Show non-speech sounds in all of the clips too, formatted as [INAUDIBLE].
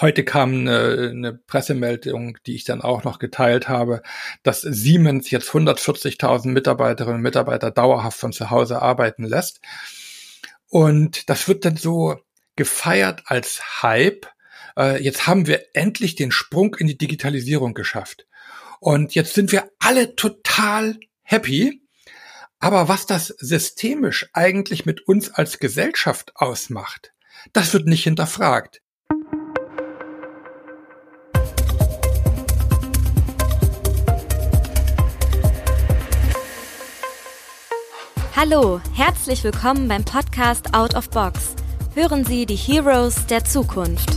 Heute kam eine, eine Pressemeldung, die ich dann auch noch geteilt habe, dass Siemens jetzt 140.000 Mitarbeiterinnen und Mitarbeiter dauerhaft von zu Hause arbeiten lässt. Und das wird dann so gefeiert als Hype. Äh, jetzt haben wir endlich den Sprung in die Digitalisierung geschafft. Und jetzt sind wir alle total happy. Aber was das systemisch eigentlich mit uns als Gesellschaft ausmacht, das wird nicht hinterfragt. Hallo, herzlich willkommen beim Podcast Out of Box. Hören Sie die Heroes der Zukunft.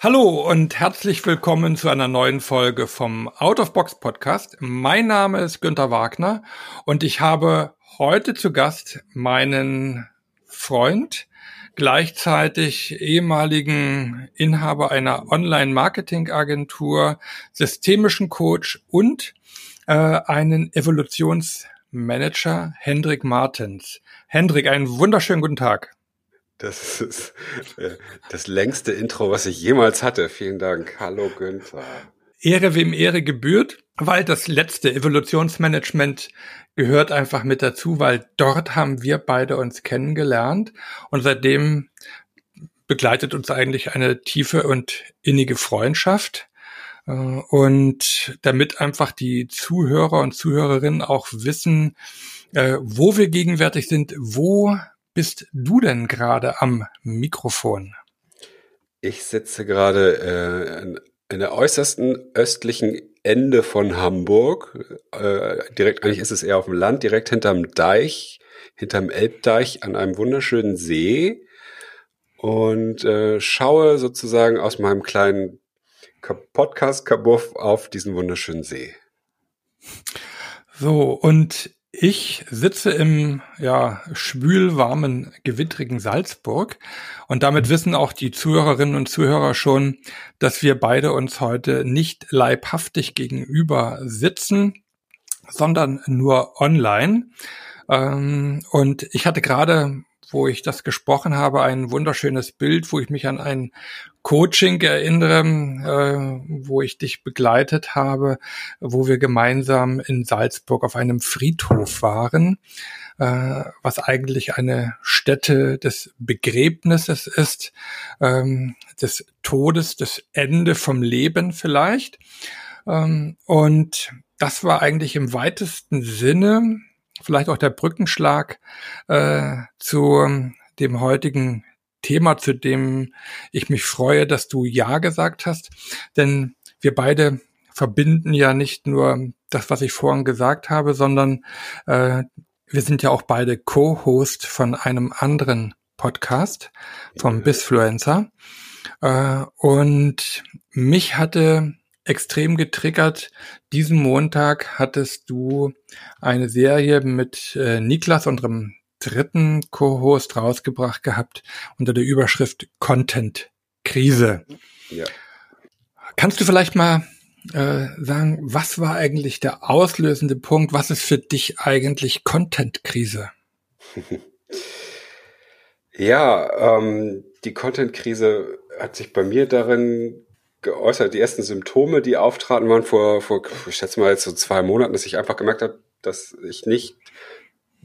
Hallo und herzlich willkommen zu einer neuen Folge vom Out of Box Podcast. Mein Name ist Günter Wagner und ich habe heute zu Gast meinen Freund, gleichzeitig ehemaligen Inhaber einer Online-Marketing-Agentur, systemischen Coach und äh, einen Evolutionsmanager, Hendrik Martens. Hendrik, einen wunderschönen guten Tag. Das ist äh, das längste Intro, was ich jemals hatte. Vielen Dank. Hallo Günther. Ehre wem Ehre gebührt, weil das letzte Evolutionsmanagement gehört einfach mit dazu, weil dort haben wir beide uns kennengelernt und seitdem begleitet uns eigentlich eine tiefe und innige Freundschaft. Äh, und damit einfach die Zuhörer und Zuhörerinnen auch wissen, äh, wo wir gegenwärtig sind, wo bist du denn gerade am Mikrofon? Ich sitze gerade äh, in der äußersten östlichen Ende von Hamburg. Äh, direkt, eigentlich ist es eher auf dem Land, direkt hinterm Deich, hinterm Elbdeich an einem wunderschönen See und äh, schaue sozusagen aus meinem kleinen Podcast-Kabuff auf diesen wunderschönen See. So, und ich sitze im ja, schwülwarmen, gewittrigen Salzburg und damit wissen auch die Zuhörerinnen und Zuhörer schon, dass wir beide uns heute nicht leibhaftig gegenüber sitzen, sondern nur online. Ähm, und ich hatte gerade wo ich das gesprochen habe, ein wunderschönes Bild, wo ich mich an ein Coaching erinnere, äh, wo ich dich begleitet habe, wo wir gemeinsam in Salzburg auf einem Friedhof waren, äh, was eigentlich eine Stätte des Begräbnisses ist, ähm, des Todes, des Ende vom Leben vielleicht. Ähm, und das war eigentlich im weitesten Sinne vielleicht auch der Brückenschlag äh, zu dem heutigen Thema, zu dem ich mich freue, dass du Ja gesagt hast. Denn wir beide verbinden ja nicht nur das, was ich vorhin gesagt habe, sondern äh, wir sind ja auch beide Co-Host von einem anderen Podcast vom Bisfluencer. Äh, und mich hatte extrem getriggert. Diesen Montag hattest du eine Serie mit äh, Niklas, unserem dritten Co-Host, rausgebracht gehabt unter der Überschrift Content Krise. Ja. Kannst du vielleicht mal äh, sagen, was war eigentlich der auslösende Punkt? Was ist für dich eigentlich Content Krise? [LAUGHS] ja, ähm, die Content Krise hat sich bei mir darin geäußert. Die ersten Symptome, die auftraten, waren vor, vor ich schätze mal jetzt so zwei Monaten, dass ich einfach gemerkt habe, dass ich nicht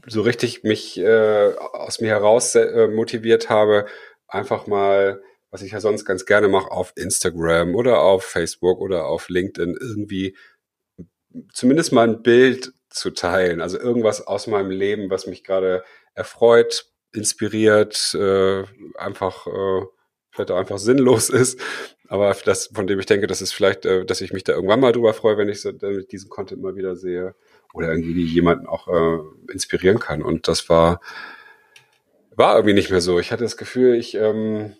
so richtig mich äh, aus mir heraus äh, motiviert habe, einfach mal, was ich ja sonst ganz gerne mache, auf Instagram oder auf Facebook oder auf LinkedIn irgendwie zumindest mal ein Bild zu teilen. Also irgendwas aus meinem Leben, was mich gerade erfreut, inspiriert, äh, einfach äh, vielleicht auch einfach sinnlos [LAUGHS] ist, aber das, von dem ich denke, dass es vielleicht, äh, dass ich mich da irgendwann mal drüber freue, wenn ich so, damit diesen Content mal wieder sehe oder irgendwie jemanden auch äh, inspirieren kann. Und das war, war irgendwie nicht mehr so. Ich hatte das Gefühl, ich, ähm,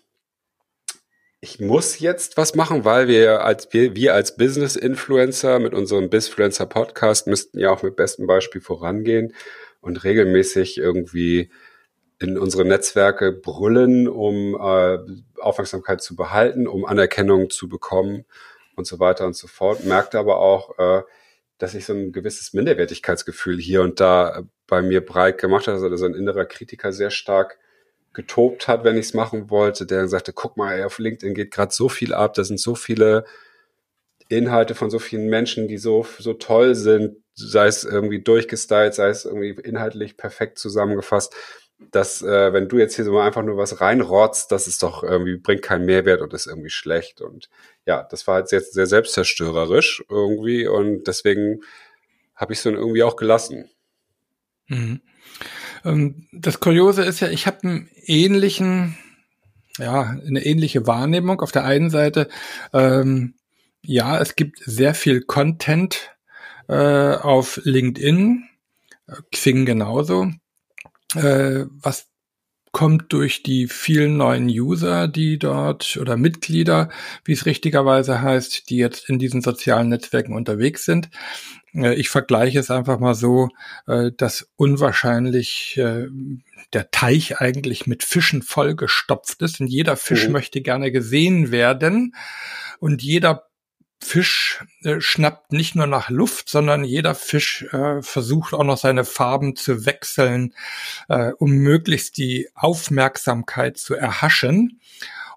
ich muss jetzt was machen, weil wir als wir, wir als Business Influencer mit unserem Bizfluencer Podcast müssten ja auch mit bestem Beispiel vorangehen und regelmäßig irgendwie in unsere Netzwerke brüllen, um äh, Aufmerksamkeit zu behalten, um Anerkennung zu bekommen und so weiter und so fort. Merkte aber auch, äh, dass ich so ein gewisses Minderwertigkeitsgefühl hier und da bei mir breit gemacht hat, also ein innerer Kritiker sehr stark getobt hat, wenn ich es machen wollte, der dann sagte, guck mal, ey, auf LinkedIn geht gerade so viel ab, da sind so viele Inhalte von so vielen Menschen, die so, so toll sind, sei es irgendwie durchgestylt, sei es irgendwie inhaltlich perfekt zusammengefasst, dass äh, wenn du jetzt hier so einfach nur was reinrotzt, das ist doch irgendwie, bringt keinen Mehrwert und ist irgendwie schlecht. Und ja, das war jetzt sehr selbstzerstörerisch irgendwie und deswegen habe ich es dann irgendwie auch gelassen. Mhm. Ähm, das Kuriose ist ja, ich habe einen ähnlichen, ja, eine ähnliche Wahrnehmung. Auf der einen Seite, ähm, ja, es gibt sehr viel Content äh, auf LinkedIn, Xing genauso, äh, was kommt durch die vielen neuen User, die dort oder Mitglieder, wie es richtigerweise heißt, die jetzt in diesen sozialen Netzwerken unterwegs sind. Äh, ich vergleiche es einfach mal so, äh, dass unwahrscheinlich äh, der Teich eigentlich mit Fischen vollgestopft ist und jeder Fisch oh. möchte gerne gesehen werden und jeder Fisch äh, schnappt nicht nur nach Luft, sondern jeder Fisch äh, versucht auch noch seine Farben zu wechseln, äh, um möglichst die Aufmerksamkeit zu erhaschen.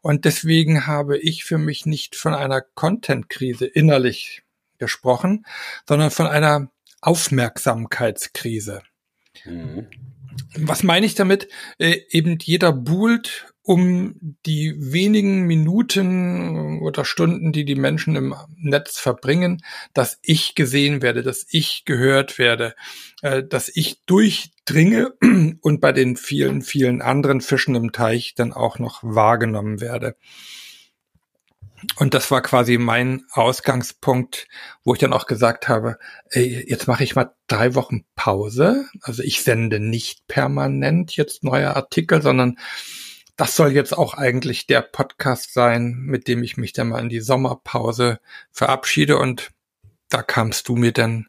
Und deswegen habe ich für mich nicht von einer Content-Krise innerlich gesprochen, sondern von einer Aufmerksamkeitskrise. Mhm. Was meine ich damit? Äh, eben jeder buhlt um die wenigen Minuten oder Stunden, die die Menschen im Netz verbringen, dass ich gesehen werde, dass ich gehört werde, äh, dass ich durchdringe [CLEARS THROAT] und bei den vielen, vielen anderen Fischen im Teich dann auch noch wahrgenommen werde. Und das war quasi mein Ausgangspunkt, wo ich dann auch gesagt habe, ey, jetzt mache ich mal drei Wochen Pause. Also ich sende nicht permanent jetzt neue Artikel, sondern das soll jetzt auch eigentlich der Podcast sein, mit dem ich mich dann mal in die Sommerpause verabschiede. Und da kamst du mir dann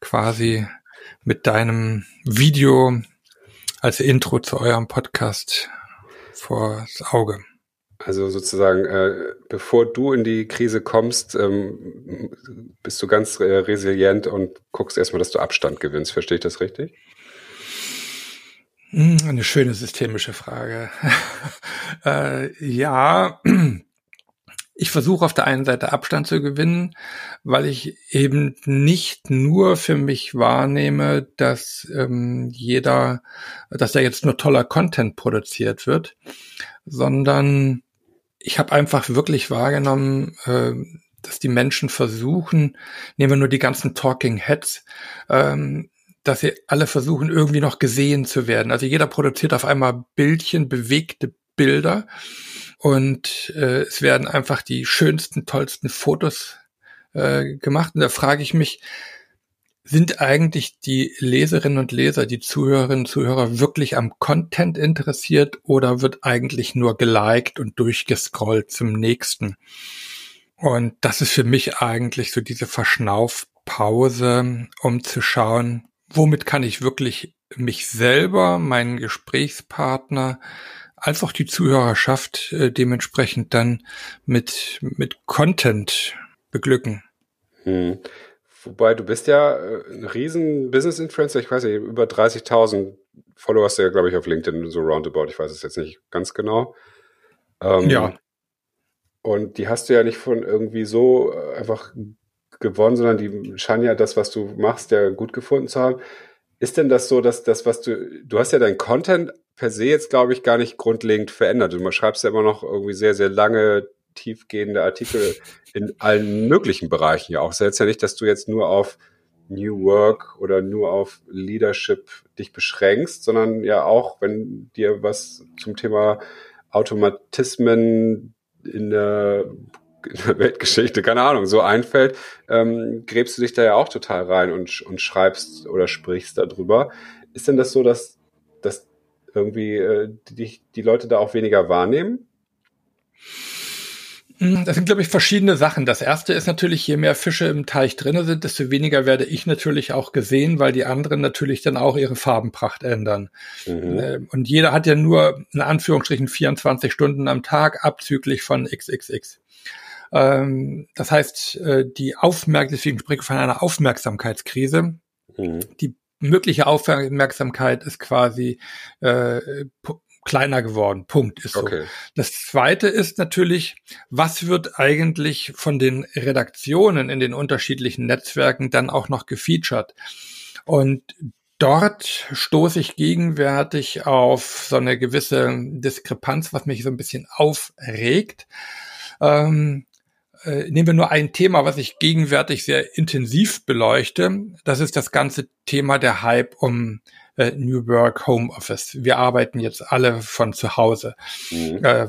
quasi mit deinem Video als Intro zu eurem Podcast vors Auge. Also sozusagen, äh, bevor du in die Krise kommst, ähm, bist du ganz äh, resilient und guckst erstmal, dass du Abstand gewinnst. Verstehe ich das richtig? Hm, eine schöne systemische Frage. [LAUGHS] äh, ja, [CLEARS THROAT] ich versuche auf der einen Seite Abstand zu gewinnen, weil ich eben nicht nur für mich wahrnehme, dass ähm, jeder, dass da jetzt nur toller Content produziert wird, sondern ich habe einfach wirklich wahrgenommen, äh, dass die Menschen versuchen, nehmen wir nur die ganzen Talking Heads, ähm, dass sie alle versuchen, irgendwie noch gesehen zu werden. Also jeder produziert auf einmal Bildchen, bewegte Bilder und äh, es werden einfach die schönsten, tollsten Fotos äh, gemacht. Und da frage ich mich, sind eigentlich die Leserinnen und Leser, die Zuhörerinnen und Zuhörer wirklich am Content interessiert oder wird eigentlich nur geliked und durchgescrollt zum nächsten? Und das ist für mich eigentlich so diese Verschnaufpause, um zu schauen, womit kann ich wirklich mich selber, meinen Gesprächspartner, als auch die Zuhörerschaft äh, dementsprechend dann mit, mit Content beglücken. Hm. Wobei du bist ja äh, ein riesen Business-Influencer, ich weiß nicht, über 30.000 Follower hast du ja, glaube ich, auf LinkedIn so roundabout, ich weiß es jetzt nicht ganz genau. Ähm, ja. Und die hast du ja nicht von irgendwie so äh, einfach gewonnen, sondern die scheinen ja das, was du machst, ja gut gefunden zu haben. Ist denn das so, dass das, was du, du hast ja dein Content per se jetzt, glaube ich, gar nicht grundlegend verändert. Du schreibst ja immer noch irgendwie sehr, sehr lange, tiefgehende Artikel in allen möglichen Bereichen ja auch. Es ist ja nicht, dass du jetzt nur auf New Work oder nur auf Leadership dich beschränkst, sondern ja auch, wenn dir was zum Thema Automatismen in der [LAUGHS] Weltgeschichte, keine Ahnung, so einfällt, ähm, gräbst du dich da ja auch total rein und, und schreibst oder sprichst darüber. Ist denn das so, dass, dass irgendwie äh, die, die Leute da auch weniger wahrnehmen? Hm, das sind, glaube ich, verschiedene Sachen. Das erste ist natürlich, je mehr Fische im Teich drinne sind, desto weniger werde ich natürlich auch gesehen, weil die anderen natürlich dann auch ihre Farbenpracht ändern. Mhm. Ähm, und jeder hat ja nur in Anführungsstrichen 24 Stunden am Tag abzüglich von XXX. Ähm, das heißt, äh, die Aufmerksamkeit, deswegen spreche ich von einer Aufmerksamkeitskrise, mhm. die mögliche Aufmerksamkeit ist quasi äh, kleiner geworden. Punkt ist so. Okay. Das zweite ist natürlich, was wird eigentlich von den Redaktionen in den unterschiedlichen Netzwerken dann auch noch gefeatured? Und dort stoße ich gegenwärtig auf so eine gewisse Diskrepanz, was mich so ein bisschen aufregt. Ähm, äh, nehmen wir nur ein Thema, was ich gegenwärtig sehr intensiv beleuchte. Das ist das ganze Thema der Hype um äh, New Work Home Office. Wir arbeiten jetzt alle von zu Hause. Mhm. Äh,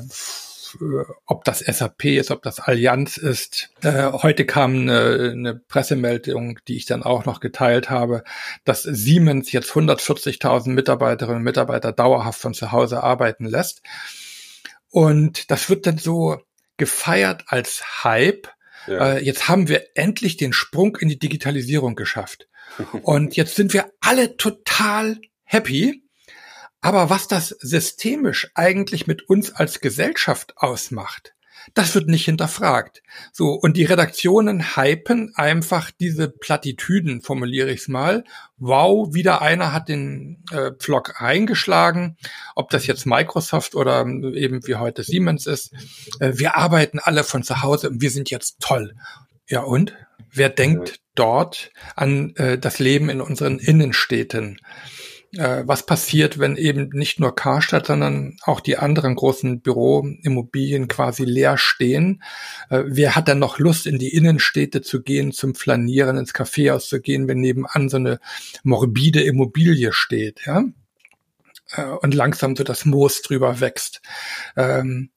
ob das SAP ist, ob das Allianz ist. Äh, heute kam eine, eine Pressemeldung, die ich dann auch noch geteilt habe, dass Siemens jetzt 140.000 Mitarbeiterinnen und Mitarbeiter dauerhaft von zu Hause arbeiten lässt. Und das wird dann so gefeiert als Hype. Ja. Äh, jetzt haben wir endlich den Sprung in die Digitalisierung geschafft. [LAUGHS] Und jetzt sind wir alle total happy. Aber was das systemisch eigentlich mit uns als Gesellschaft ausmacht, das wird nicht hinterfragt. So, und die Redaktionen hypen einfach diese Plattitüden, formuliere ich es mal. Wow, wieder einer hat den äh, Pflock reingeschlagen, ob das jetzt Microsoft oder eben wie heute Siemens ist. Äh, wir arbeiten alle von zu Hause und wir sind jetzt toll. Ja und? Wer denkt dort an äh, das Leben in unseren Innenstädten? Äh, was passiert, wenn eben nicht nur Karstadt, sondern auch die anderen großen Büroimmobilien quasi leer stehen. Äh, wer hat dann noch Lust, in die Innenstädte zu gehen, zum Flanieren, ins Kaffeehaus zu gehen, wenn nebenan so eine morbide Immobilie steht, ja? Äh, und langsam so das Moos drüber wächst. Ähm,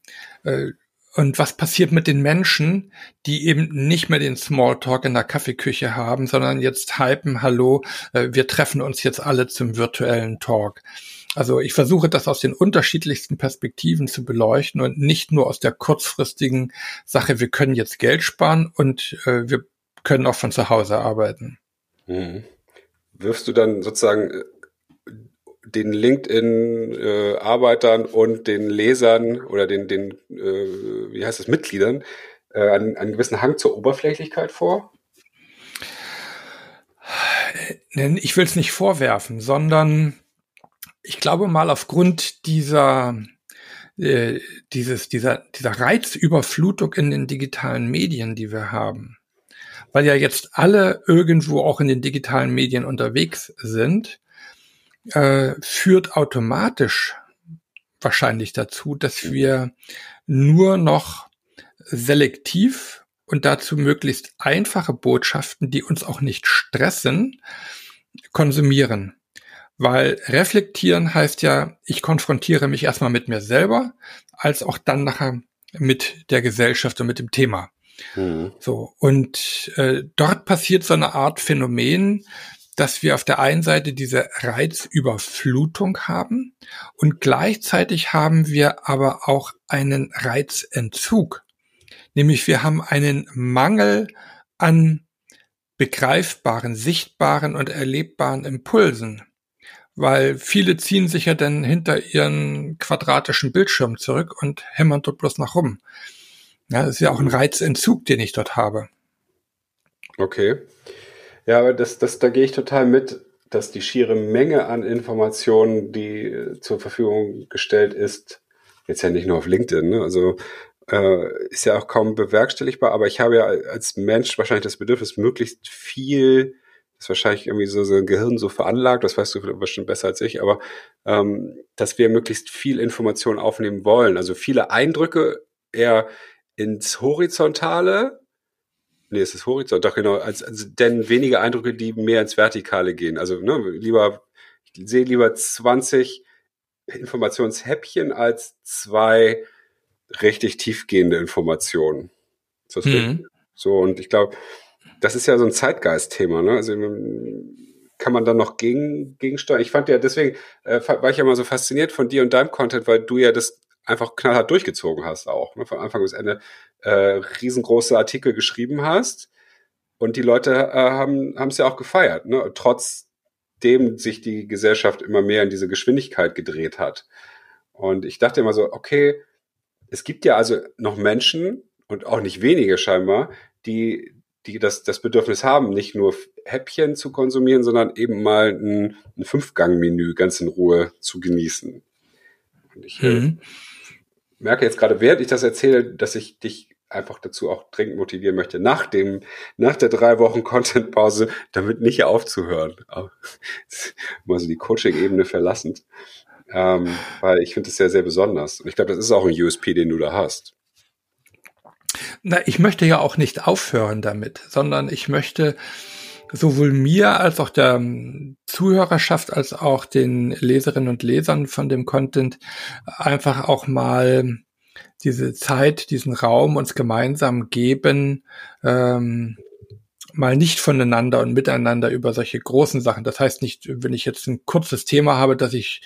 äh, und was passiert mit den Menschen, die eben nicht mehr den Smalltalk in der Kaffeeküche haben, sondern jetzt hypen, hallo, äh, wir treffen uns jetzt alle zum virtuellen Talk. Also ich versuche das aus den unterschiedlichsten Perspektiven zu beleuchten und nicht nur aus der kurzfristigen Sache, wir können jetzt Geld sparen und äh, wir können auch von zu Hause arbeiten. Mhm. Wirfst du dann sozusagen äh, den LinkedIn-Arbeitern äh, und den Lesern oder den, den äh, wie heißt es, Mitgliedern äh, einen, einen gewissen Hang zur Oberflächlichkeit vor? Ich will es nicht vorwerfen, sondern ich glaube mal aufgrund dieser äh, dieses, dieser, dieser Reizüberflutung in den digitalen Medien, die wir haben, weil ja jetzt alle irgendwo auch in den digitalen Medien unterwegs sind, äh, führt automatisch wahrscheinlich dazu, dass wir nur noch selektiv und dazu möglichst einfache Botschaften, die uns auch nicht stressen, konsumieren. Weil reflektieren heißt ja, ich konfrontiere mich erstmal mit mir selber, als auch dann nachher mit der Gesellschaft und mit dem Thema. Mhm. So, und äh, dort passiert so eine Art Phänomen, dass wir auf der einen Seite diese Reizüberflutung haben und gleichzeitig haben wir aber auch einen Reizentzug. Nämlich wir haben einen Mangel an begreifbaren, sichtbaren und erlebbaren Impulsen. Weil viele ziehen sich ja dann hinter ihren quadratischen Bildschirm zurück und hämmern dort bloß nach rum. Ja, das ist ja auch ein Reizentzug, den ich dort habe. Okay. Ja, aber das, das, da gehe ich total mit, dass die schiere Menge an Informationen, die äh, zur Verfügung gestellt ist, jetzt ja nicht nur auf LinkedIn, ne? also äh, ist ja auch kaum bewerkstelligbar, aber ich habe ja als Mensch wahrscheinlich das Bedürfnis, möglichst viel, das ist wahrscheinlich irgendwie so, so ein Gehirn so veranlagt, das weißt du bestimmt besser als ich, aber ähm, dass wir möglichst viel Information aufnehmen wollen, also viele Eindrücke eher ins Horizontale Nee, es ist Horizont, doch genau, als, als denn weniger Eindrücke, die mehr ins Vertikale gehen. Also ne, lieber, ich sehe lieber 20 Informationshäppchen als zwei richtig tiefgehende Informationen. Mhm. So, und ich glaube, das ist ja so ein Zeitgeist-Thema, ne? Also kann man dann noch gegen, gegensteuern? Ich fand ja, deswegen äh, war ich ja mal so fasziniert von dir und deinem Content, weil du ja das einfach knallhart durchgezogen hast auch, ne, von Anfang bis Ende äh, riesengroße Artikel geschrieben hast und die Leute äh, haben es ja auch gefeiert, ne, trotzdem sich die Gesellschaft immer mehr in diese Geschwindigkeit gedreht hat. Und ich dachte immer so, okay, es gibt ja also noch Menschen und auch nicht wenige scheinbar, die die das, das Bedürfnis haben, nicht nur Häppchen zu konsumieren, sondern eben mal ein, ein Fünfgang-Menü ganz in Ruhe zu genießen. Und ich äh, mhm. Merke jetzt gerade, während ich das erzähle, dass ich dich einfach dazu auch dringend motivieren möchte, nach dem, nach der drei Wochen Content-Pause damit nicht aufzuhören. Mal so die Coaching-Ebene verlassend. Ähm, weil ich finde es sehr, sehr besonders. Und ich glaube, das ist auch ein USP, den du da hast. Na, ich möchte ja auch nicht aufhören damit, sondern ich möchte sowohl mir als auch der ähm, Zuhörerschaft als auch den Leserinnen und Lesern von dem Content einfach auch mal diese Zeit, diesen Raum uns gemeinsam geben, ähm, mal nicht voneinander und miteinander über solche großen Sachen. Das heißt nicht, wenn ich jetzt ein kurzes Thema habe, dass ich,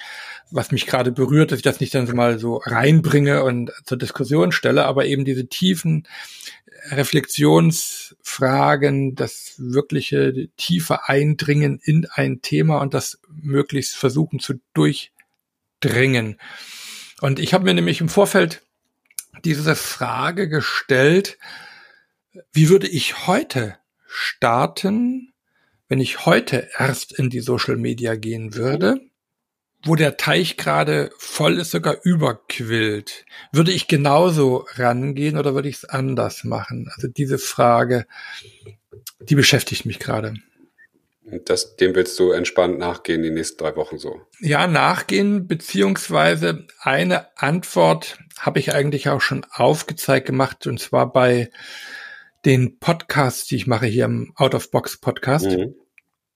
was mich gerade berührt, dass ich das nicht dann so mal so reinbringe und zur Diskussion stelle, aber eben diese tiefen Reflexionsfragen, das wirkliche tiefe Eindringen in ein Thema und das möglichst versuchen zu durchdringen. Und ich habe mir nämlich im Vorfeld diese Frage gestellt, wie würde ich heute starten, wenn ich heute erst in die Social Media gehen würde, wo der Teich gerade voll ist, sogar überquillt. Würde ich genauso rangehen oder würde ich es anders machen? Also diese Frage, die beschäftigt mich gerade. Das, dem willst du entspannt nachgehen die nächsten drei Wochen so? Ja, nachgehen, beziehungsweise eine Antwort habe ich eigentlich auch schon aufgezeigt gemacht, und zwar bei den Podcasts, die ich mache hier im Out of Box Podcast. Mhm.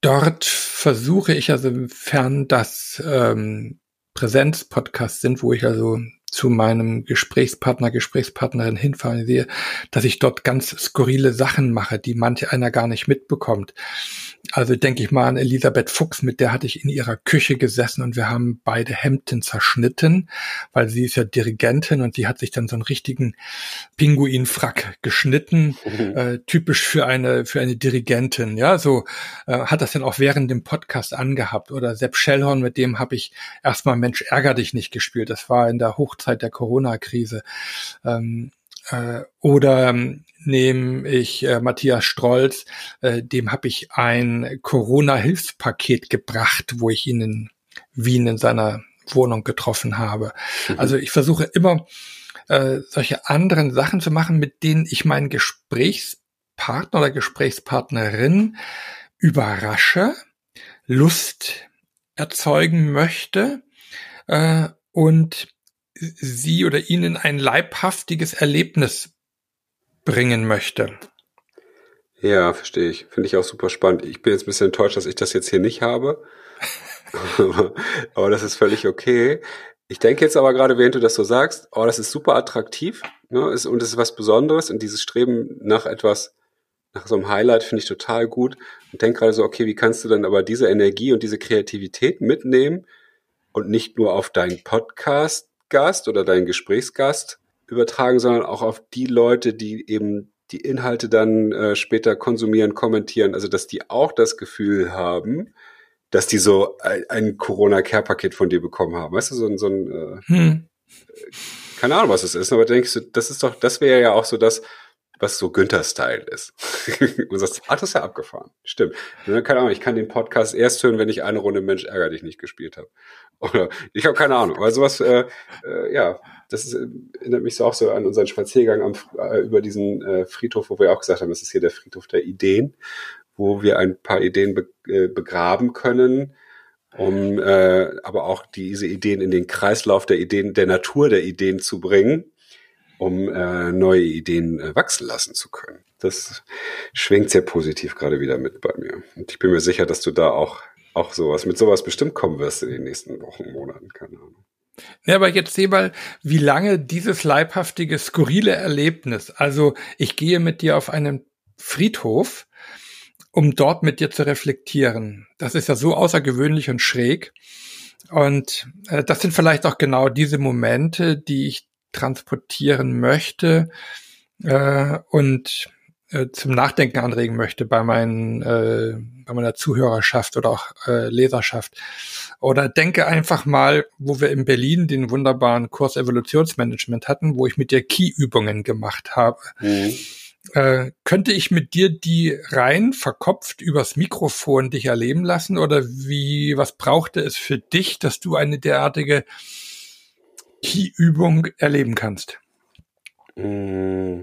Dort versuche ich also, fern das ähm, Präsenz-Podcasts sind, wo ich also zu meinem Gesprächspartner, Gesprächspartnerin hinfahren sehe, dass ich dort ganz skurrile Sachen mache, die manche einer gar nicht mitbekommt. Also denke ich mal an Elisabeth Fuchs, mit der hatte ich in ihrer Küche gesessen und wir haben beide Hemden zerschnitten, weil sie ist ja Dirigentin und die hat sich dann so einen richtigen Pinguinfrack geschnitten, mhm. äh, typisch für eine für eine Dirigentin. Ja, so äh, hat das dann auch während dem Podcast angehabt. Oder Sepp Schellhorn, mit dem habe ich erstmal Mensch ärger dich nicht gespielt. Das war in der Hochzeit der Corona-Krise. Ähm, äh, oder nehme ich äh, Matthias Strolz, äh, dem habe ich ein Corona-Hilfspaket gebracht, wo ich ihn in Wien in seiner Wohnung getroffen habe. Mhm. Also ich versuche immer äh, solche anderen Sachen zu machen, mit denen ich meinen Gesprächspartner oder Gesprächspartnerin überrasche, Lust erzeugen möchte äh, und sie oder ihnen ein leibhaftiges Erlebnis bringen möchte. Ja, verstehe ich. Finde ich auch super spannend. Ich bin jetzt ein bisschen enttäuscht, dass ich das jetzt hier nicht habe. [LAUGHS] aber das ist völlig okay. Ich denke jetzt aber gerade, während du das so sagst, oh, das ist super attraktiv ne, ist, und es ist was Besonderes und dieses Streben nach etwas, nach so einem Highlight finde ich total gut und denke gerade so, okay, wie kannst du dann aber diese Energie und diese Kreativität mitnehmen und nicht nur auf deinen Podcast Gast oder deinen Gesprächsgast übertragen, sondern auch auf die Leute, die eben die Inhalte dann äh, später konsumieren, kommentieren, also dass die auch das Gefühl haben, dass die so ein, ein Corona-Care-Paket von dir bekommen haben. Weißt du, so ein, so ein äh, hm. keine Ahnung, was es ist, aber denkst du, das ist doch, das wäre ja auch so das, was so Günther-Style ist. [LAUGHS] und sagst, ach, das ist ja abgefahren. Stimmt. Keine Ahnung, ich kann den Podcast erst hören, wenn ich eine Runde Mensch ärger dich nicht gespielt habe. Oder ich habe keine Ahnung. Aber sowas, äh, äh, ja, das ist, erinnert mich so auch so an unseren Spaziergang am, äh, über diesen äh, Friedhof, wo wir auch gesagt haben, das ist hier der Friedhof der Ideen, wo wir ein paar Ideen be äh, begraben können, um äh, aber auch diese Ideen in den Kreislauf der Ideen, der Natur der Ideen zu bringen um äh, neue Ideen äh, wachsen lassen zu können. Das schwingt sehr positiv gerade wieder mit bei mir. Und ich bin mir sicher, dass du da auch, auch sowas, mit sowas bestimmt kommen wirst in den nächsten Wochen, Monaten, keine Ahnung. Ja, aber jetzt seh mal, wie lange dieses leibhaftige, skurrile Erlebnis, also ich gehe mit dir auf einen Friedhof, um dort mit dir zu reflektieren. Das ist ja so außergewöhnlich und schräg. Und äh, das sind vielleicht auch genau diese Momente, die ich transportieren möchte äh, und äh, zum Nachdenken anregen möchte bei meinen äh, bei meiner Zuhörerschaft oder auch äh, Leserschaft. Oder denke einfach mal, wo wir in Berlin den wunderbaren Kurs Evolutionsmanagement hatten, wo ich mit dir Key-Übungen gemacht habe. Mhm. Äh, könnte ich mit dir die rein verkopft übers Mikrofon dich erleben lassen oder wie, was brauchte es für dich, dass du eine derartige Key-Übung erleben kannst? Mm,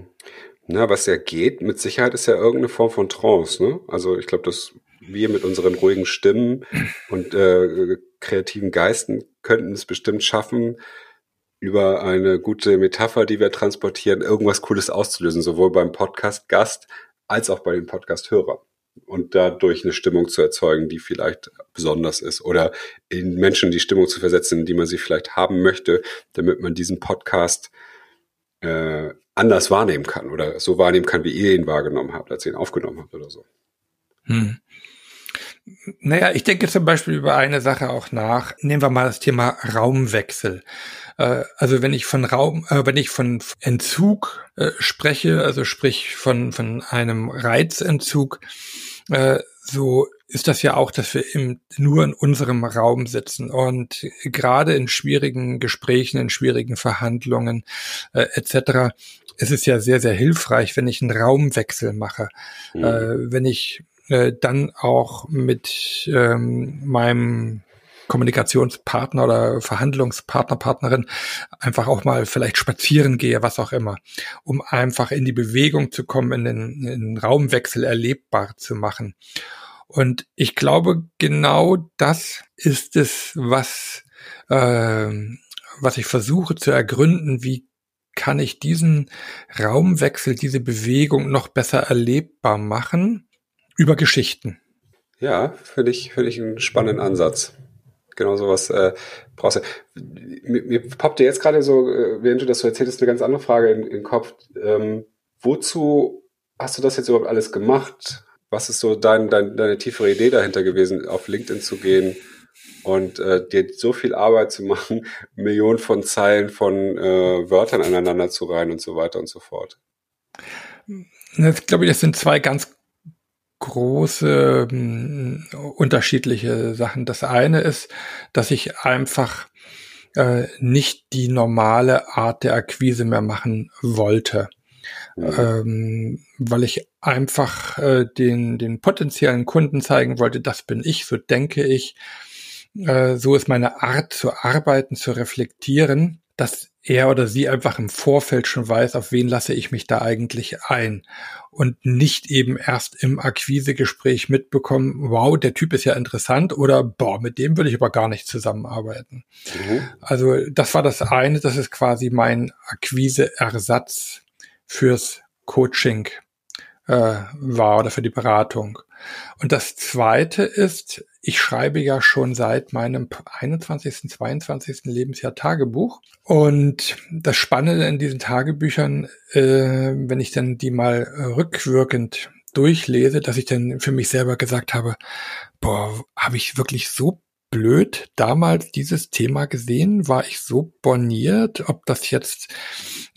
na, was ja geht, mit Sicherheit ist ja irgendeine Form von Trance, ne? Also ich glaube, dass wir mit unseren ruhigen Stimmen und äh, kreativen Geisten könnten es bestimmt schaffen, über eine gute Metapher, die wir transportieren, irgendwas Cooles auszulösen, sowohl beim Podcast-Gast als auch bei den Podcast-Hörern. Und dadurch eine Stimmung zu erzeugen, die vielleicht besonders ist oder in Menschen die Stimmung zu versetzen, die man sie vielleicht haben möchte, damit man diesen Podcast äh, anders wahrnehmen kann oder so wahrnehmen kann, wie ihr ihn wahrgenommen habt, als ihr ihn aufgenommen habt oder so. Hm. Naja, ich denke zum Beispiel über eine Sache auch nach. Nehmen wir mal das Thema Raumwechsel. Äh, also wenn ich von Raum, äh, wenn ich von Entzug äh, spreche, also sprich von, von einem Reizentzug, so ist das ja auch, dass wir im, nur in unserem Raum sitzen und gerade in schwierigen Gesprächen, in schwierigen Verhandlungen äh, etc. ist es ja sehr, sehr hilfreich, wenn ich einen Raumwechsel mache, mhm. äh, wenn ich äh, dann auch mit ähm, meinem Kommunikationspartner oder Verhandlungspartner, Partnerin einfach auch mal vielleicht spazieren gehe, was auch immer, um einfach in die Bewegung zu kommen, in den, in den Raumwechsel erlebbar zu machen. Und ich glaube, genau das ist es, was, äh, was ich versuche zu ergründen, wie kann ich diesen Raumwechsel, diese Bewegung noch besser erlebbar machen über Geschichten. Ja, finde ich, finde ich einen spannenden Ansatz genau sowas äh, brauchst du. Mir, mir poppt dir jetzt gerade so, äh, während du das so erzählst, eine ganz andere Frage in, in den Kopf. Ähm, wozu hast du das jetzt überhaupt alles gemacht? Was ist so dein, dein, deine tiefere Idee dahinter gewesen, auf LinkedIn zu gehen und äh, dir so viel Arbeit zu machen, [LAUGHS] Millionen von Zeilen von äh, Wörtern aneinander zu reihen und so weiter und so fort? Ich glaube, das sind zwei ganz große hm, unterschiedliche Sachen. Das eine ist, dass ich einfach äh, nicht die normale Art der Akquise mehr machen wollte. Ähm, weil ich einfach äh, den, den potenziellen Kunden zeigen wollte, das bin ich, so denke ich, äh, so ist meine Art zu arbeiten, zu reflektieren, dass er oder sie einfach im Vorfeld schon weiß, auf wen lasse ich mich da eigentlich ein und nicht eben erst im Akquisegespräch mitbekommen, wow, der Typ ist ja interessant oder boah, mit dem würde ich aber gar nicht zusammenarbeiten. Mhm. Also das war das eine, das ist quasi mein Akquiseersatz fürs Coaching äh, war oder für die Beratung. Und das zweite ist, ich schreibe ja schon seit meinem 21., 22. Lebensjahr Tagebuch. Und das Spannende in diesen Tagebüchern, äh, wenn ich dann die mal rückwirkend durchlese, dass ich dann für mich selber gesagt habe, boah, habe ich wirklich so blöd damals dieses Thema gesehen? War ich so borniert, ob das jetzt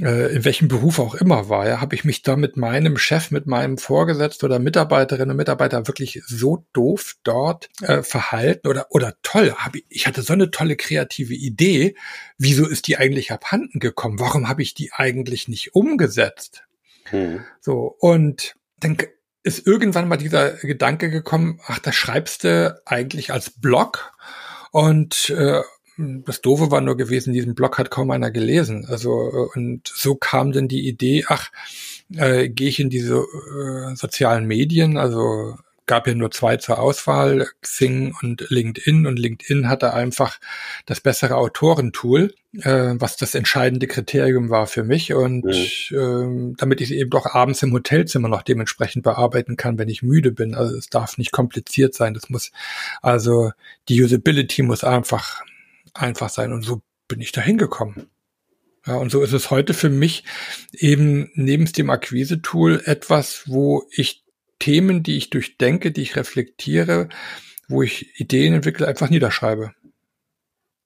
äh, in welchem Beruf auch immer war? Ja, habe ich mich da mit meinem Chef, mit meinem Vorgesetzten oder Mitarbeiterinnen und Mitarbeiter wirklich so doof dort äh, verhalten oder oder toll? Hab ich, ich hatte so eine tolle kreative Idee. Wieso ist die eigentlich abhanden gekommen? Warum habe ich die eigentlich nicht umgesetzt? Hm. So und dann ist irgendwann mal dieser Gedanke gekommen, ach, das schreibst du eigentlich als Blog und äh, das Doofe war nur gewesen, diesen Blog hat kaum einer gelesen. Also äh, und so kam denn die Idee, ach, äh, gehe ich in diese äh, sozialen Medien, also gab ja nur zwei zur Auswahl, Xing und LinkedIn. Und LinkedIn hatte einfach das bessere Autorentool, äh, was das entscheidende Kriterium war für mich. Und mhm. ähm, damit ich eben doch abends im Hotelzimmer noch dementsprechend bearbeiten kann, wenn ich müde bin. Also es darf nicht kompliziert sein. Das muss, also die Usability muss einfach, einfach sein. Und so bin ich da hingekommen. Ja, und so ist es heute für mich eben neben dem Akquise-Tool etwas, wo ich Themen, die ich durchdenke, die ich reflektiere, wo ich Ideen entwickle, einfach niederschreibe.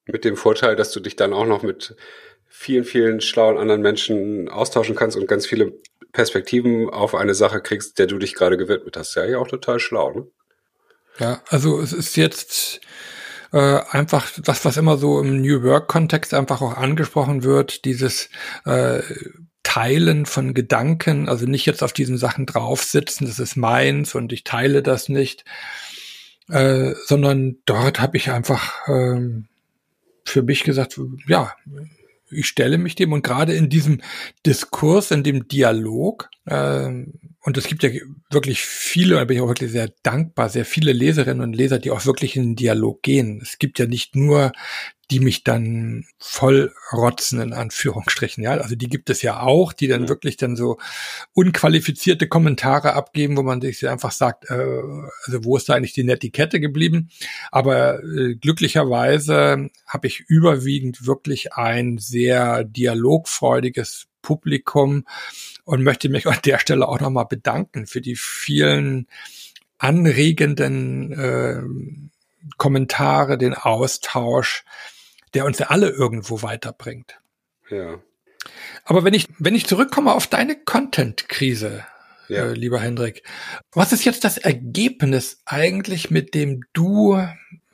Mit dem Vorteil, dass du dich dann auch noch mit vielen, vielen schlauen anderen Menschen austauschen kannst und ganz viele Perspektiven auf eine Sache kriegst, der du dich gerade gewidmet hast. Ja, ja auch total schlau, ne? Ja, also es ist jetzt äh, einfach das, was immer so im New Work-Kontext einfach auch angesprochen wird, dieses äh, Teilen von Gedanken, also nicht jetzt auf diesen Sachen draufsitzen, das ist meins und ich teile das nicht, äh, sondern dort habe ich einfach ähm, für mich gesagt, ja, ich stelle mich dem und gerade in diesem Diskurs, in dem Dialog, äh, und es gibt ja wirklich viele, da bin ich auch wirklich sehr dankbar, sehr viele Leserinnen und Leser, die auch wirklich in den Dialog gehen. Es gibt ja nicht nur die mich dann voll rotzen, in Anführungsstrichen, ja. Also die gibt es ja auch, die dann wirklich dann so unqualifizierte Kommentare abgeben, wo man sich einfach sagt, äh, also wo ist da eigentlich die Netiquette geblieben? Aber äh, glücklicherweise habe ich überwiegend wirklich ein sehr dialogfreudiges Publikum und möchte mich an der Stelle auch nochmal bedanken für die vielen anregenden äh, Kommentare, den Austausch, der uns ja alle irgendwo weiterbringt. Ja. Aber wenn ich, wenn ich zurückkomme auf deine Content-Krise, ja. äh, lieber Hendrik, was ist jetzt das Ergebnis eigentlich, mit dem du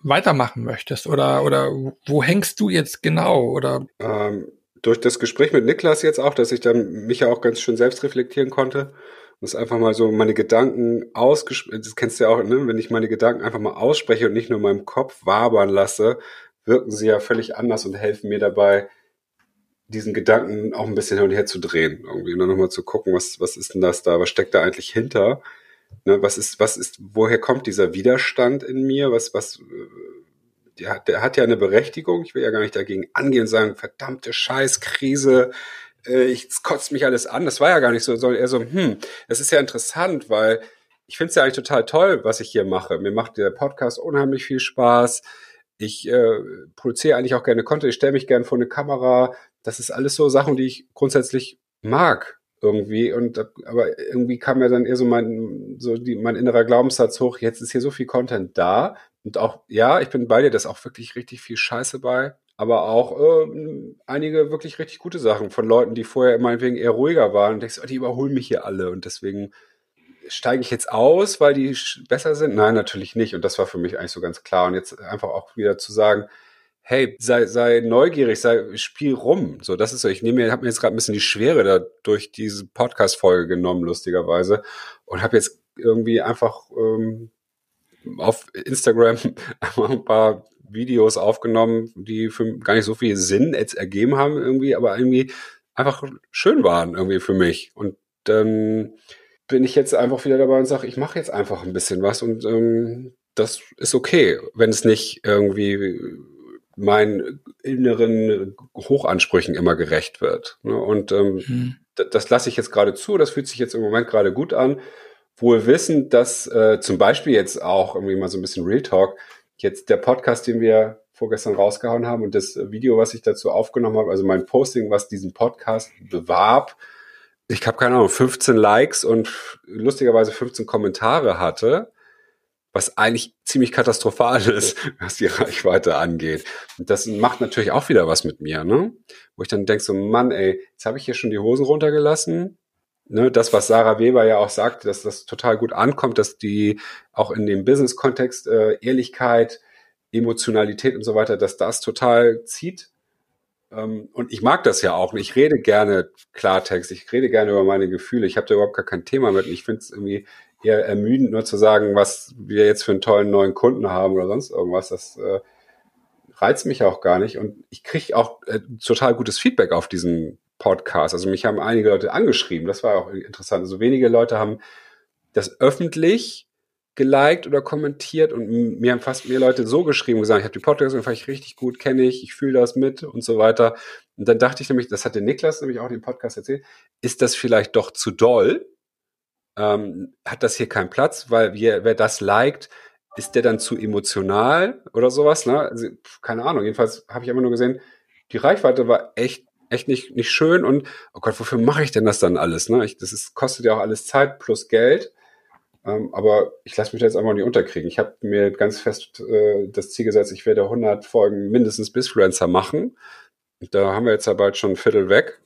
weitermachen möchtest? Oder, oder wo hängst du jetzt genau? Oder? Ähm, durch das Gespräch mit Niklas jetzt auch, dass ich dann mich ja auch ganz schön selbst reflektieren konnte und es einfach mal so meine Gedanken ausgesprochen, das kennst du ja auch, ne? wenn ich meine Gedanken einfach mal ausspreche und nicht nur in meinem Kopf wabern lasse, wirken sie ja völlig anders und helfen mir dabei, diesen Gedanken auch ein bisschen hin und her zu drehen, irgendwie und dann nochmal zu gucken, was, was ist denn das da, was steckt da eigentlich hinter? Ne, was ist, was ist, woher kommt dieser Widerstand in mir? Was, was, äh, der, der hat ja eine Berechtigung. Ich will ja gar nicht dagegen angehen und sagen, verdammte Scheißkrise, äh, ich, es kotzt mich alles an. Das war ja gar nicht so, sondern eher so, hm, das ist ja interessant, weil ich finde es ja eigentlich total toll, was ich hier mache. Mir macht der Podcast unheimlich viel Spaß ich äh, produziere eigentlich auch gerne Content, ich stelle mich gerne vor eine Kamera. Das ist alles so Sachen, die ich grundsätzlich mag irgendwie. Und aber irgendwie kam ja dann eher so mein, so die, mein innerer Glaubenssatz hoch, jetzt ist hier so viel Content da. Und auch, ja, ich bin bei dir, da ist auch wirklich richtig viel Scheiße bei. Aber auch äh, einige wirklich richtig gute Sachen von Leuten, die vorher meinetwegen eher ruhiger waren. Und denkst, oh, die überholen mich hier alle. Und deswegen steige ich jetzt aus, weil die besser sind? Nein, natürlich nicht. Und das war für mich eigentlich so ganz klar. Und jetzt einfach auch wieder zu sagen, hey, sei, sei neugierig, sei, spiel rum. So, das ist so. Ich nehme mir, habe mir jetzt gerade ein bisschen die Schwere da durch diese Podcast-Folge genommen, lustigerweise. Und habe jetzt irgendwie einfach ähm, auf Instagram [LAUGHS] ein paar Videos aufgenommen, die für gar nicht so viel Sinn jetzt ergeben haben irgendwie, aber irgendwie einfach schön waren irgendwie für mich. Und dann bin ich jetzt einfach wieder dabei und sage, ich mache jetzt einfach ein bisschen was und ähm, das ist okay, wenn es nicht irgendwie meinen inneren Hochansprüchen immer gerecht wird. Ne? Und ähm, mhm. das lasse ich jetzt gerade zu, das fühlt sich jetzt im Moment gerade gut an. Wohl wissend, dass äh, zum Beispiel jetzt auch irgendwie mal so ein bisschen Real Talk, jetzt der Podcast, den wir vorgestern rausgehauen haben und das Video, was ich dazu aufgenommen habe, also mein Posting, was diesen Podcast bewarb, ich habe keine Ahnung, 15 Likes und lustigerweise 15 Kommentare hatte, was eigentlich ziemlich katastrophal [LAUGHS] ist, was die Reichweite angeht. Und das macht natürlich auch wieder was mit mir, ne? Wo ich dann denke so, Mann, ey, jetzt habe ich hier schon die Hosen runtergelassen. Ne, das, was Sarah Weber ja auch sagt, dass das total gut ankommt, dass die auch in dem Business-Kontext äh, Ehrlichkeit, Emotionalität und so weiter, dass das total zieht und ich mag das ja auch. Ich rede gerne Klartext, ich rede gerne über meine Gefühle. Ich habe da überhaupt gar kein Thema mit. Ich finde es irgendwie eher ermüdend, nur zu sagen, was wir jetzt für einen tollen neuen Kunden haben oder sonst irgendwas. Das äh, reizt mich auch gar nicht. Und ich kriege auch äh, total gutes Feedback auf diesen Podcast. Also mich haben einige Leute angeschrieben. Das war auch interessant. Also wenige Leute haben das öffentlich geliked oder kommentiert und mir haben fast mehr Leute so geschrieben, gesagt, ich habe die Podcast fand ich richtig gut, kenne ich, ich fühle das mit und so weiter. Und dann dachte ich nämlich, das hat der Niklas nämlich auch dem Podcast erzählt, ist das vielleicht doch zu doll? Ähm, hat das hier keinen Platz, weil wer, wer das liked, ist der dann zu emotional oder sowas? Ne? Also, keine Ahnung. Jedenfalls habe ich immer nur gesehen, die Reichweite war echt echt nicht nicht schön und oh Gott, wofür mache ich denn das dann alles? Ne? Ich, das ist, kostet ja auch alles Zeit plus Geld. Ähm, aber ich lasse mich da jetzt einfach nicht unterkriegen. Ich habe mir ganz fest äh, das Ziel gesetzt, ich werde 100 Folgen mindestens bis Fluencer machen. Da haben wir jetzt ja bald schon ein Viertel weg.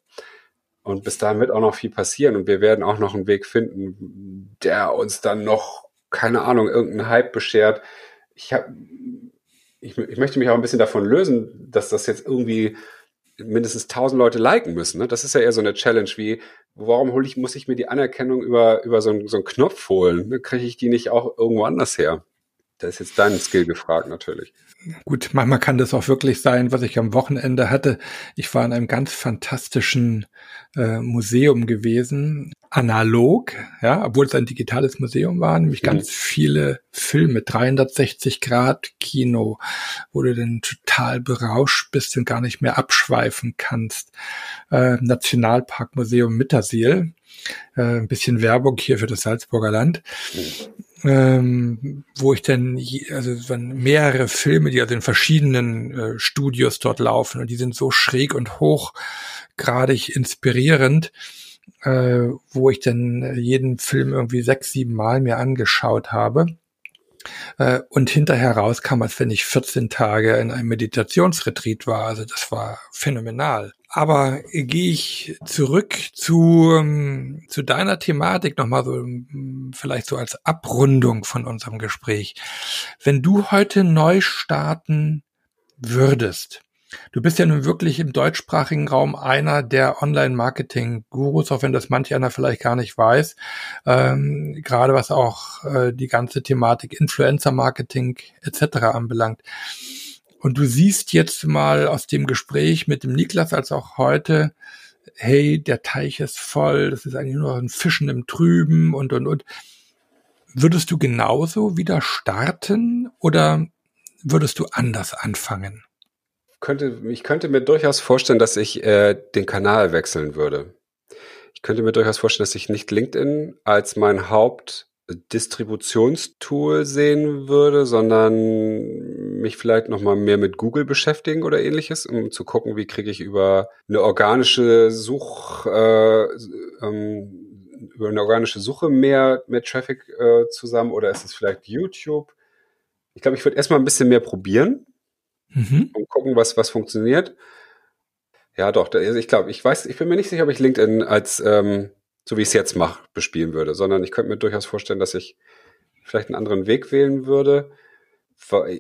Und bis dahin wird auch noch viel passieren. Und wir werden auch noch einen Weg finden, der uns dann noch, keine Ahnung, irgendeinen Hype beschert. Ich, hab, ich, ich möchte mich auch ein bisschen davon lösen, dass das jetzt irgendwie mindestens tausend Leute liken müssen. Ne? Das ist ja eher so eine Challenge wie, warum hol ich, muss ich mir die Anerkennung über, über so, einen, so einen Knopf holen? Kriege ich die nicht auch irgendwo anders her? Da ist jetzt dein Skill gefragt natürlich. Gut, manchmal kann das auch wirklich sein, was ich am Wochenende hatte. Ich war in einem ganz fantastischen äh, Museum gewesen, analog, ja, obwohl es ein digitales Museum war, nämlich mhm. ganz viele Filme, 360 Grad Kino, wo du dann total berauscht bist und gar nicht mehr abschweifen kannst. Äh, Nationalparkmuseum Mittersiel, äh, ein bisschen Werbung hier für das Salzburger Land. Mhm ähm, wo ich dann, also es waren mehrere Filme, die also in verschiedenen äh, Studios dort laufen und die sind so schräg und hochgradig inspirierend, äh, wo ich dann jeden Film irgendwie sechs, sieben Mal mir angeschaut habe. Äh, und hinterher rauskam, als wenn ich 14 Tage in einem Meditationsretreat war. Also das war phänomenal. Aber gehe ich zurück zu, ähm, zu deiner Thematik nochmal so, ähm, vielleicht so als Abrundung von unserem Gespräch. Wenn du heute neu starten würdest, du bist ja nun wirklich im deutschsprachigen Raum einer der Online-Marketing-Gurus, auch wenn das manch einer vielleicht gar nicht weiß, ähm, gerade was auch äh, die ganze Thematik Influencer-Marketing etc. anbelangt. Und du siehst jetzt mal aus dem Gespräch mit dem Niklas als auch heute, hey, der Teich ist voll, das ist eigentlich nur ein Fischen im Trüben und, und, und. Würdest du genauso wieder starten oder würdest du anders anfangen? Könnte, ich könnte mir durchaus vorstellen, dass ich äh, den Kanal wechseln würde. Ich könnte mir durchaus vorstellen, dass ich nicht LinkedIn als mein Haupt Distributionstool sehen würde, sondern mich vielleicht noch mal mehr mit Google beschäftigen oder ähnliches, um zu gucken, wie kriege ich über eine organische Such äh, ähm, über eine organische Suche mehr mehr Traffic äh, zusammen oder ist es vielleicht YouTube? Ich glaube, ich würde erstmal ein bisschen mehr probieren mhm. und gucken, was was funktioniert. Ja, doch. Also ich glaube, ich weiß, ich bin mir nicht sicher, ob ich LinkedIn als ähm, so wie ich es jetzt mache, bespielen würde, sondern ich könnte mir durchaus vorstellen, dass ich vielleicht einen anderen Weg wählen würde.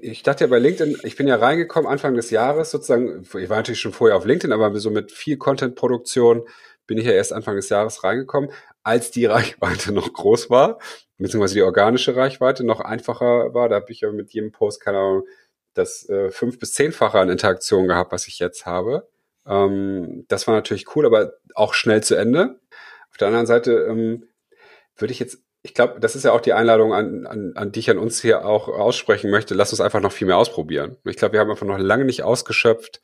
Ich dachte ja bei LinkedIn, ich bin ja reingekommen Anfang des Jahres sozusagen, ich war natürlich schon vorher auf LinkedIn, aber so mit viel Content-Produktion bin ich ja erst Anfang des Jahres reingekommen, als die [LAUGHS] Reichweite noch groß war, beziehungsweise die organische Reichweite noch einfacher war. Da habe ich ja mit jedem Post, keine Ahnung, das äh, fünf- bis zehnfache an Interaktion gehabt, was ich jetzt habe. Ähm, das war natürlich cool, aber auch schnell zu Ende. Auf der anderen Seite ähm, würde ich jetzt, ich glaube, das ist ja auch die Einladung, an, an, an die ich an uns hier auch aussprechen möchte. Lass uns einfach noch viel mehr ausprobieren. Ich glaube, wir haben einfach noch lange nicht ausgeschöpft,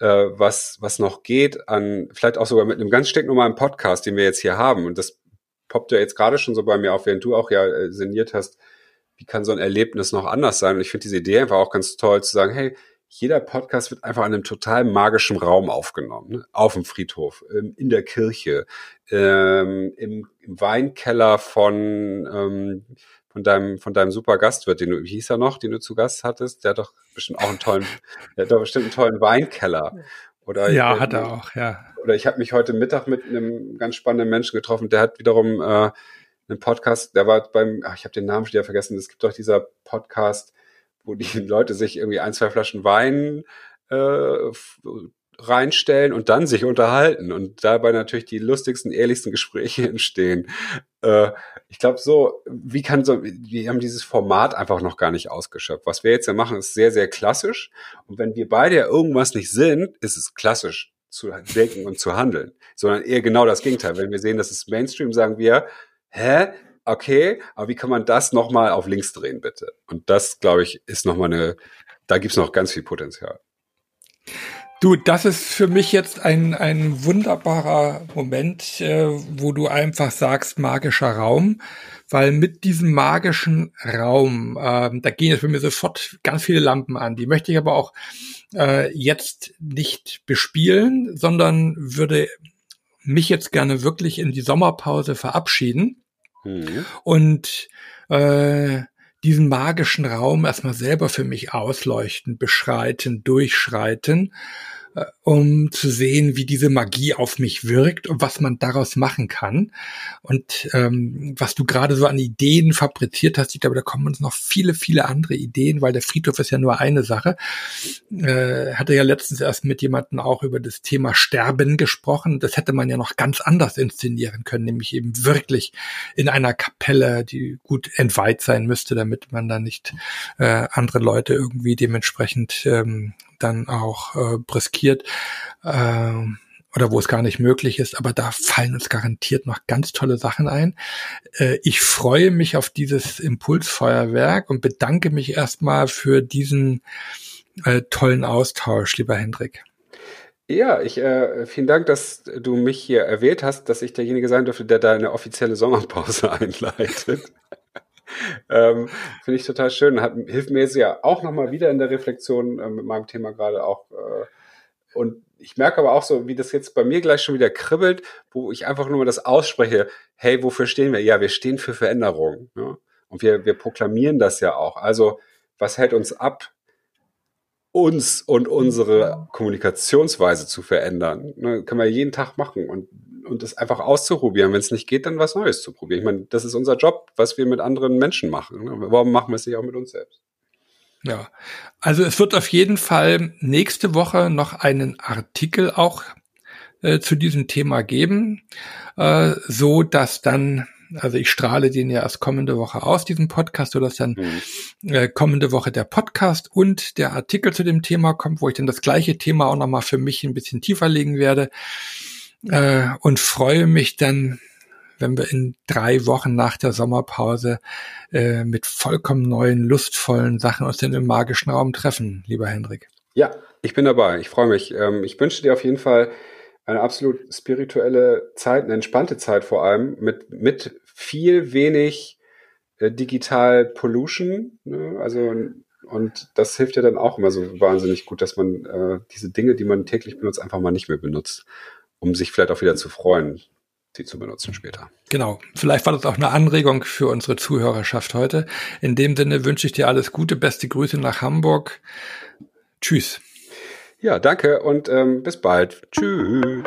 äh, was, was noch geht, an vielleicht auch sogar mit einem ganz stinknormalen Podcast, den wir jetzt hier haben. Und das poppt ja jetzt gerade schon so bei mir auf, während du auch ja äh, sinniert hast, wie kann so ein Erlebnis noch anders sein? Und ich finde diese Idee einfach auch ganz toll zu sagen, hey, jeder Podcast wird einfach in einem total magischen Raum aufgenommen. Ne? Auf dem Friedhof, ähm, in der Kirche, ähm, im, im, Weinkeller von, ähm, von deinem, von deinem super Gastwirt, den du, wie hieß er noch, den du zu Gast hattest? Der hat doch bestimmt auch einen tollen, [LAUGHS] der hat doch bestimmt einen tollen Weinkeller. Oder ja, ich, hat er auch, ja. Oder ich habe mich heute Mittag mit einem ganz spannenden Menschen getroffen, der hat wiederum äh, einen Podcast, der war beim, ach, ich habe den Namen schon wieder vergessen, es gibt doch dieser Podcast, wo die [LAUGHS] Leute sich irgendwie ein, zwei Flaschen Wein äh, reinstellen und dann sich unterhalten und dabei natürlich die lustigsten, ehrlichsten Gespräche [LAUGHS] entstehen. Äh, ich glaube so, wie kann so, wir haben dieses Format einfach noch gar nicht ausgeschöpft. Was wir jetzt ja machen, ist sehr, sehr klassisch. Und wenn wir beide ja irgendwas nicht sind, ist es klassisch zu denken und zu handeln, sondern eher genau das Gegenteil. Wenn wir sehen, dass es Mainstream, sagen wir, hä, okay, aber wie kann man das nochmal auf links drehen, bitte? Und das, glaube ich, ist nochmal eine, da gibt's noch ganz viel Potenzial. Du, das ist für mich jetzt ein, ein wunderbarer Moment, äh, wo du einfach sagst, magischer Raum, weil mit diesem magischen Raum, äh, da gehen jetzt bei mir sofort ganz viele Lampen an. Die möchte ich aber auch äh, jetzt nicht bespielen, sondern würde mich jetzt gerne wirklich in die Sommerpause verabschieden Mhm. Und äh, diesen magischen Raum erstmal selber für mich ausleuchten, beschreiten, durchschreiten um zu sehen, wie diese Magie auf mich wirkt und was man daraus machen kann. Und ähm, was du gerade so an Ideen fabriziert hast, ich glaube, da kommen uns noch viele, viele andere Ideen, weil der Friedhof ist ja nur eine Sache. Äh, hatte ja letztens erst mit jemandem auch über das Thema Sterben gesprochen. Das hätte man ja noch ganz anders inszenieren können, nämlich eben wirklich in einer Kapelle, die gut entweiht sein müsste, damit man da nicht äh, andere Leute irgendwie dementsprechend ähm, dann auch äh, briskiert äh, oder wo es gar nicht möglich ist, aber da fallen uns garantiert noch ganz tolle Sachen ein. Äh, ich freue mich auf dieses Impulsfeuerwerk und bedanke mich erstmal für diesen äh, tollen Austausch, lieber Hendrik. Ja, ich äh, vielen Dank, dass du mich hier erwähnt hast, dass ich derjenige sein dürfte, der da eine offizielle Sommerpause [LAUGHS] einleitet. Ähm, Finde ich total schön. Hat, hilft mir jetzt ja auch nochmal wieder in der Reflexion äh, mit meinem Thema gerade auch. Äh, und ich merke aber auch so, wie das jetzt bei mir gleich schon wieder kribbelt, wo ich einfach nur mal das ausspreche, hey, wofür stehen wir? Ja, wir stehen für Veränderung. Ne? Und wir, wir proklamieren das ja auch. Also, was hält uns ab, uns und unsere Kommunikationsweise zu verändern? Ne? Können wir jeden Tag machen. Und und das einfach auszuprobieren. Wenn es nicht geht, dann was Neues zu probieren. Ich meine, das ist unser Job, was wir mit anderen Menschen machen. Ne? Warum machen wir es nicht auch mit uns selbst? Ja, also es wird auf jeden Fall nächste Woche noch einen Artikel auch äh, zu diesem Thema geben, äh, so dass dann also ich strahle den ja erst kommende Woche aus, diesen Podcast, so dass dann mhm. äh, kommende Woche der Podcast und der Artikel zu dem Thema kommt, wo ich dann das gleiche Thema auch nochmal für mich ein bisschen tiefer legen werde äh, und freue mich dann, wenn wir in drei Wochen nach der Sommerpause äh, mit vollkommen neuen, lustvollen Sachen aus dem magischen Raum treffen, lieber Hendrik. Ja, ich bin dabei. Ich freue mich. Ähm, ich wünsche dir auf jeden Fall eine absolut spirituelle Zeit, eine entspannte Zeit vor allem, mit, mit viel wenig äh, digital Pollution. Ne? Also und das hilft ja dann auch immer so wahnsinnig gut, dass man äh, diese Dinge, die man täglich benutzt, einfach mal nicht mehr benutzt um sich vielleicht auch wieder zu freuen, sie zu benutzen später. Genau. Vielleicht war das auch eine Anregung für unsere Zuhörerschaft heute. In dem Sinne wünsche ich dir alles Gute, beste Grüße nach Hamburg. Tschüss. Ja, danke und ähm, bis bald. Tschüss.